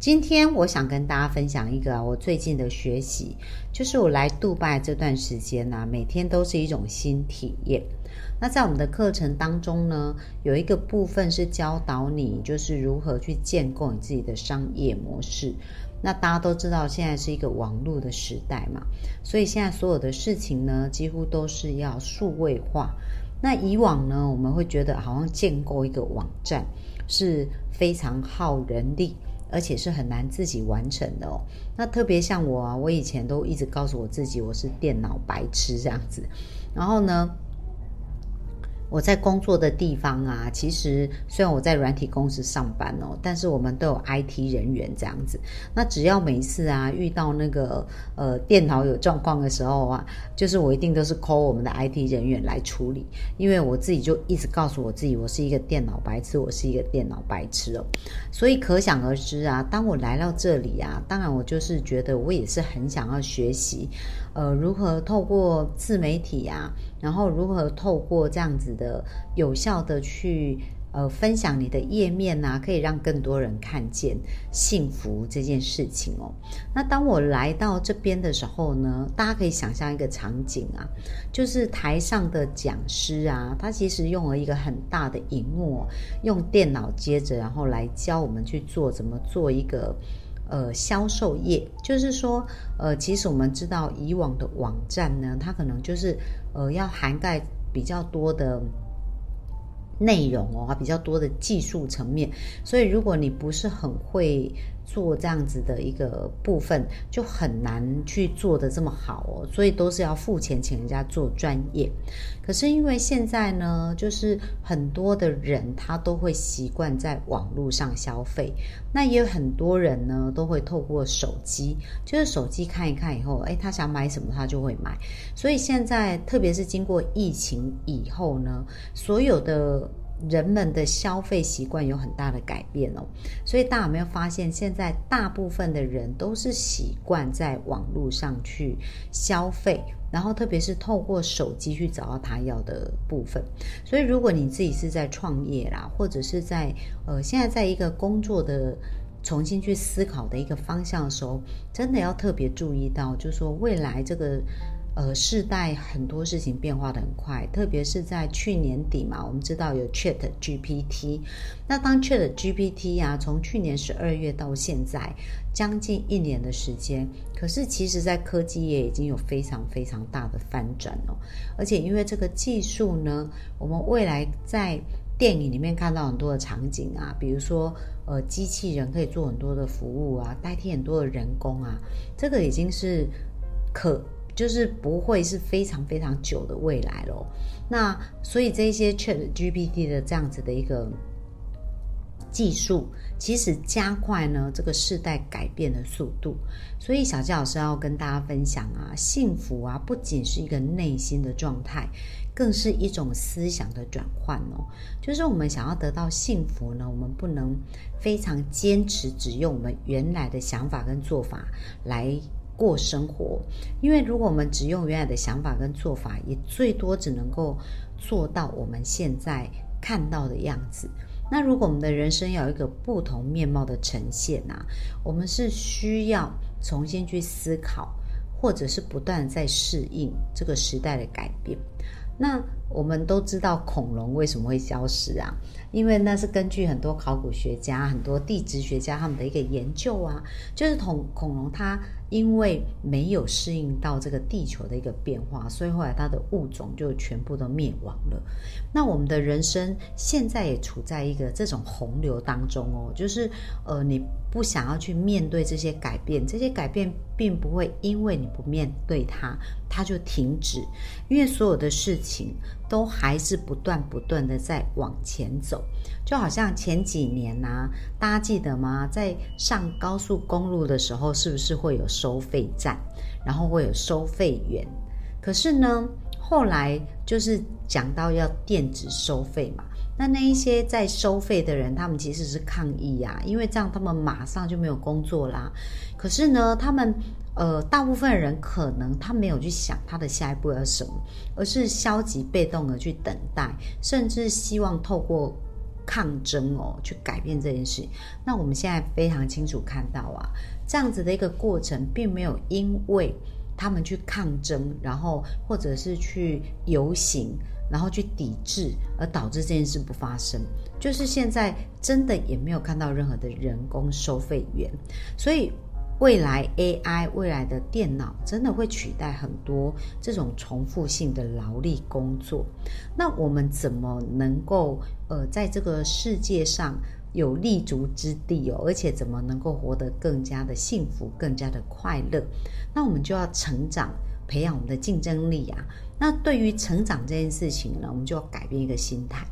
今天我想跟大家分享一个我最近的学习，就是我来杜拜这段时间呢，每天都是一种新体验。那在我们的课程当中呢，有一个部分是教导你，就是如何去建构你自己的商业模式。那大家都知道，现在是一个网络的时代嘛，所以现在所有的事情呢，几乎都是要数位化。那以往呢，我们会觉得好像建构一个网站是非常耗人力，而且是很难自己完成的哦。那特别像我啊，我以前都一直告诉我自己，我是电脑白痴这样子。然后呢？我在工作的地方啊，其实虽然我在软体公司上班哦，但是我们都有 IT 人员这样子。那只要每次啊遇到那个呃电脑有状况的时候啊，就是我一定都是 call 我们的 IT 人员来处理，因为我自己就一直告诉我自己，我是一个电脑白痴，我是一个电脑白痴哦。所以可想而知啊，当我来到这里啊，当然我就是觉得我也是很想要学习，呃，如何透过自媒体啊。然后如何透过这样子的有效的去呃分享你的页面呐，可以让更多人看见幸福这件事情哦。那当我来到这边的时候呢，大家可以想象一个场景啊，就是台上的讲师啊，他其实用了一个很大的荧幕，用电脑接着，然后来教我们去做怎么做一个。呃，销售业就是说，呃，其实我们知道以往的网站呢，它可能就是呃要涵盖比较多的内容哦，比较多的技术层面，所以如果你不是很会。做这样子的一个部分就很难去做的这么好哦，所以都是要付钱请人家做专业。可是因为现在呢，就是很多的人他都会习惯在网络上消费，那也有很多人呢都会透过手机，就是手机看一看以后，哎，他想买什么他就会买。所以现在特别是经过疫情以后呢，所有的。人们的消费习惯有很大的改变哦，所以大家有没有发现，现在大部分的人都是习惯在网络上去消费，然后特别是透过手机去找到他要的部分。所以，如果你自己是在创业啦，或者是在呃现在在一个工作的重新去思考的一个方向的时候，真的要特别注意到，就是说未来这个。呃，世代很多事情变化的很快，特别是在去年底嘛，我们知道有 Chat GPT。那当 Chat GPT 啊，从去年十二月到现在将近一年的时间，可是其实在科技业已经有非常非常大的翻转哦。而且因为这个技术呢，我们未来在电影里面看到很多的场景啊，比如说呃，机器人可以做很多的服务啊，代替很多的人工啊，这个已经是可。就是不会是非常非常久的未来咯。那所以这些 Chat GPT 的这样子的一个技术，其实加快呢这个世代改变的速度。所以小纪老师要跟大家分享啊，幸福啊不仅是一个内心的状态，更是一种思想的转换哦。就是我们想要得到幸福呢，我们不能非常坚持只用我们原来的想法跟做法来。过生活，因为如果我们只用原来的想法跟做法，也最多只能够做到我们现在看到的样子。那如果我们的人生要有一个不同面貌的呈现啊，我们是需要重新去思考，或者是不断在适应这个时代的改变。那我们都知道恐龙为什么会消失啊？因为那是根据很多考古学家、很多地质学家他们的一个研究啊，就是恐恐龙它。因为没有适应到这个地球的一个变化，所以后来它的物种就全部都灭亡了。那我们的人生现在也处在一个这种洪流当中哦，就是呃，你不想要去面对这些改变，这些改变并不会因为你不面对它，它就停止，因为所有的事情都还是不断不断的在往前走。就好像前几年呐，大家记得吗？在上高速公路的时候，是不是会有收费站，然后会有收费员？可是呢，后来就是讲到要电子收费嘛，那那一些在收费的人，他们其实是抗议呀，因为这样他们马上就没有工作啦。可是呢，他们呃，大部分人可能他没有去想他的下一步要什么，而是消极被动的去等待，甚至希望透过抗争哦去改变这件事。那我们现在非常清楚看到啊，这样子的一个过程，并没有因为。他们去抗争，然后或者是去游行，然后去抵制，而导致这件事不发生。就是现在真的也没有看到任何的人工收费员，所以未来 AI 未来的电脑真的会取代很多这种重复性的劳力工作。那我们怎么能够呃在这个世界上？有立足之地哦，而且怎么能够活得更加的幸福、更加的快乐？那我们就要成长，培养我们的竞争力啊。那对于成长这件事情呢，我们就要改变一个心态。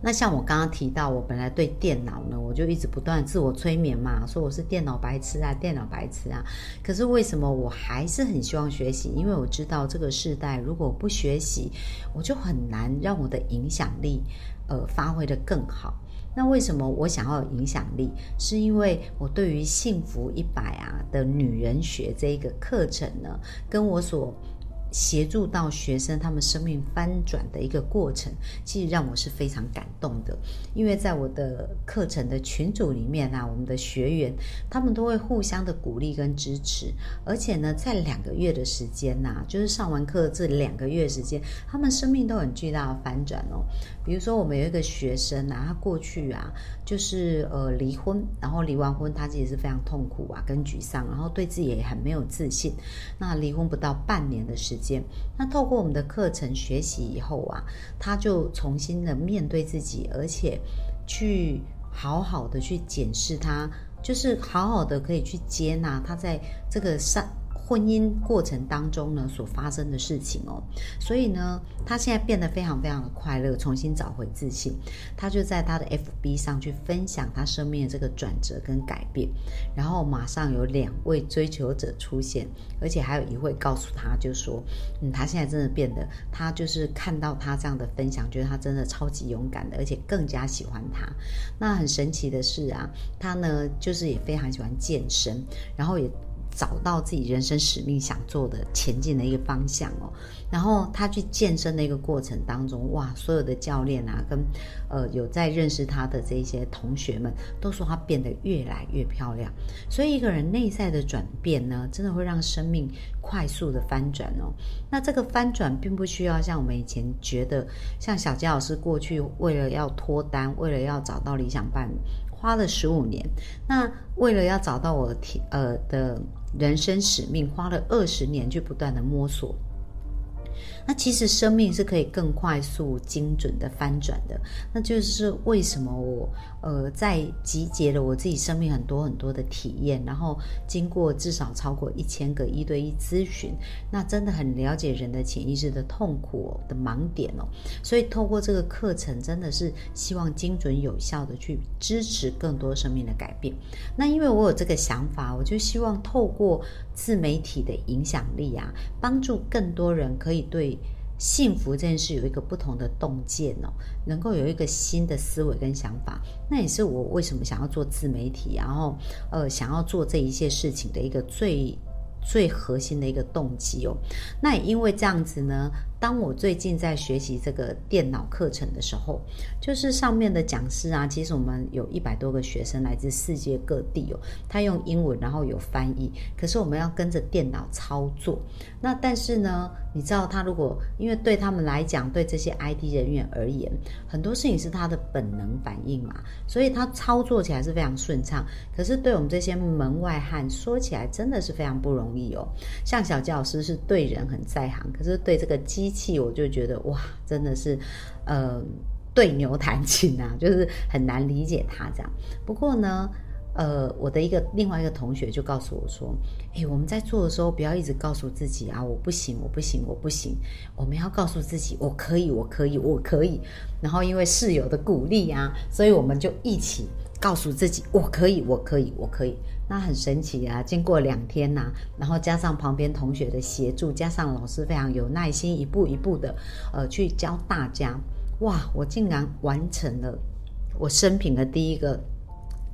那像我刚刚提到，我本来对电脑呢，我就一直不断自我催眠嘛，说我是电脑白痴啊，电脑白痴啊。可是为什么我还是很希望学习？因为我知道这个时代如果不学习，我就很难让我的影响力呃发挥的更好。那为什么我想要有影响力？是因为我对于幸福一百啊的女人学这一个课程呢，跟我所。协助到学生他们生命翻转的一个过程，其实让我是非常感动的。因为在我的课程的群组里面啊，我们的学员他们都会互相的鼓励跟支持，而且呢，在两个月的时间呐，就是上完课这两个月时间，他们生命都很巨大的翻转哦。比如说，我们有一个学生啊，他过去啊，就是呃离婚，然后离完婚，他自己是非常痛苦啊，跟沮丧，然后对自己也很没有自信。那离婚不到半年的时间，那透过我们的课程学习以后啊，他就重新的面对自己，而且去好好的去检视他，就是好好的可以去接纳他在这个上。婚姻过程当中呢，所发生的事情哦，所以呢，他现在变得非常非常的快乐，重新找回自信。他就在他的 FB 上去分享他生命的这个转折跟改变，然后马上有两位追求者出现，而且还有一位告诉他，就说，嗯，他现在真的变得，他就是看到他这样的分享，觉得他真的超级勇敢的，而且更加喜欢他。那很神奇的是啊，他呢就是也非常喜欢健身，然后也。找到自己人生使命想做的前进的一个方向哦，然后他去健身的一个过程当中，哇，所有的教练啊，跟呃有在认识他的这些同学们，都说他变得越来越漂亮。所以一个人内在的转变呢，真的会让生命快速的翻转哦。那这个翻转并不需要像我们以前觉得，像小杰老师过去为了要脱单，为了要找到理想伴侣。花了十五年，那为了要找到我的呃的人生使命，花了二十年去不断的摸索。那其实生命是可以更快速、精准的翻转的。那就是为什么我呃在集结了我自己生命很多很多的体验，然后经过至少超过一千个一对一咨询，那真的很了解人的潜意识的痛苦的盲点哦。所以透过这个课程，真的是希望精准有效的去支持更多生命的改变。那因为我有这个想法，我就希望透过自媒体的影响力啊，帮助更多人可以对。幸福这件事有一个不同的洞见哦，能够有一个新的思维跟想法，那也是我为什么想要做自媒体，然后呃想要做这一些事情的一个最最核心的一个动机哦。那也因为这样子呢。当我最近在学习这个电脑课程的时候，就是上面的讲师啊，其实我们有一百多个学生来自世界各地哦，他用英文，然后有翻译，可是我们要跟着电脑操作。那但是呢，你知道他如果因为对他们来讲，对这些 IT 人员而言，很多事情是他的本能反应嘛，所以他操作起来是非常顺畅。可是对我们这些门外汉说起来，真的是非常不容易哦。像小教师是对人很在行，可是对这个机机器我就觉得哇，真的是，呃，对牛弹琴啊，就是很难理解他这样。不过呢，呃，我的一个另外一个同学就告诉我说：“诶，我们在做的时候，不要一直告诉自己啊，我不行，我不行，我不行。我们要告诉自己，我可以，我可以，我可以。然后因为室友的鼓励啊，所以我们就一起告诉自己，我可以，我可以，我可以。那很神奇啊！经过两天呐，然后加上旁边同学的协助，加上老师非常有耐心，一步一步的呃去教大家，哇，我竟然完成了我生平的第一个。”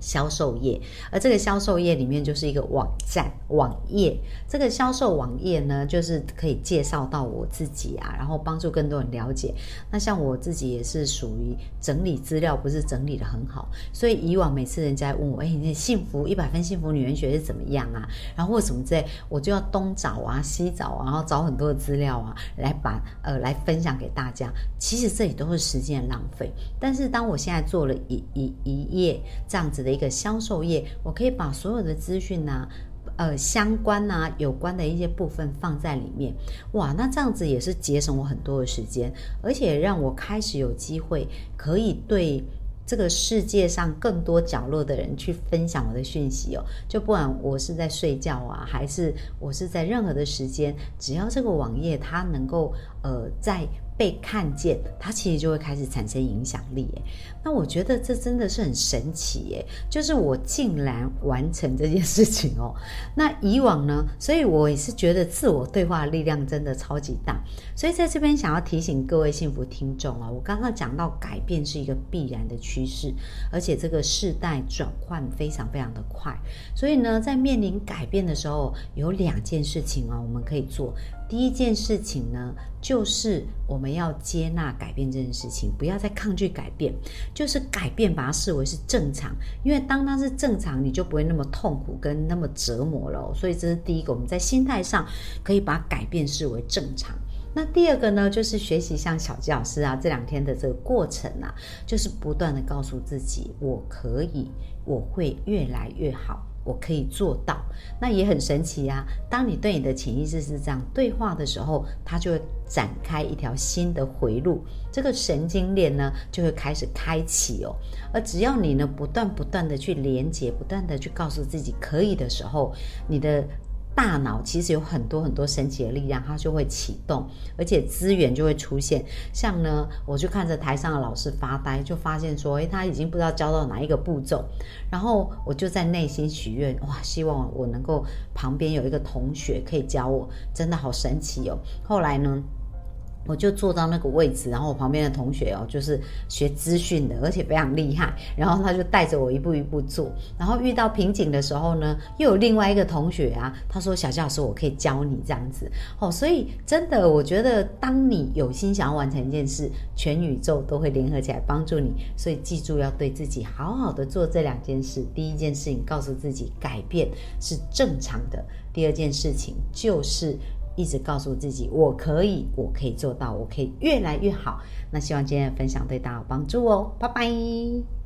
销售业，而这个销售业里面就是一个网站网页。这个销售网页呢，就是可以介绍到我自己啊，然后帮助更多人了解。那像我自己也是属于整理资料，不是整理的很好，所以以往每次人家问我，哎，你幸福一百分幸福女人学是怎么样啊？然后或什么之类，我就要东找啊西找啊，然后找很多的资料啊，来把呃来分享给大家。其实这里都是时间的浪费。但是当我现在做了一一一页这样子的。一个销售业，我可以把所有的资讯呢，呃，相关啊，有关的一些部分放在里面。哇，那这样子也是节省我很多的时间，而且让我开始有机会可以对这个世界上更多角落的人去分享我的讯息哦。就不管我是在睡觉啊，还是我是在任何的时间，只要这个网页它能够呃在。被看见，它其实就会开始产生影响力。诶，那我觉得这真的是很神奇。耶，就是我竟然完成这件事情哦。那以往呢？所以我也是觉得自我对话力量真的超级大。所以在这边想要提醒各位幸福听众啊，我刚刚讲到改变是一个必然的趋势，而且这个世代转换非常非常的快。所以呢，在面临改变的时候，有两件事情啊，我们可以做。第一件事情呢，就是我们要接纳改变这件事情，不要再抗拒改变，就是改变把它视为是正常，因为当它是正常，你就不会那么痛苦跟那么折磨了。所以这是第一个，我们在心态上可以把改变视为正常。那第二个呢，就是学习像小吉老师啊这两天的这个过程啊，就是不断的告诉自己，我可以，我会越来越好。我可以做到，那也很神奇啊！当你对你的潜意识是这样对话的时候，它就会展开一条新的回路，这个神经链呢就会开始开启哦。而只要你呢不断不断的去连接，不断的去告诉自己可以的时候，你的。大脑其实有很多很多神奇的力量，它就会启动，而且资源就会出现。像呢，我就看着台上的老师发呆，就发现说，诶，他已经不知道教到哪一个步骤。然后我就在内心许愿，哇，希望我能够旁边有一个同学可以教我，真的好神奇哦。后来呢？我就坐到那个位置，然后我旁边的同学哦，就是学资讯的，而且非常厉害。然后他就带着我一步一步做。然后遇到瓶颈的时候呢，又有另外一个同学啊，他说：“小教师，我可以教你这样子。”哦，所以真的，我觉得当你有心想要完成一件事，全宇宙都会联合起来帮助你。所以记住要对自己好好的做这两件事。第一件事情，告诉自己改变是正常的；第二件事情就是。一直告诉自己，我可以，我可以做到，我可以越来越好。那希望今天的分享对大家有帮助哦，拜拜。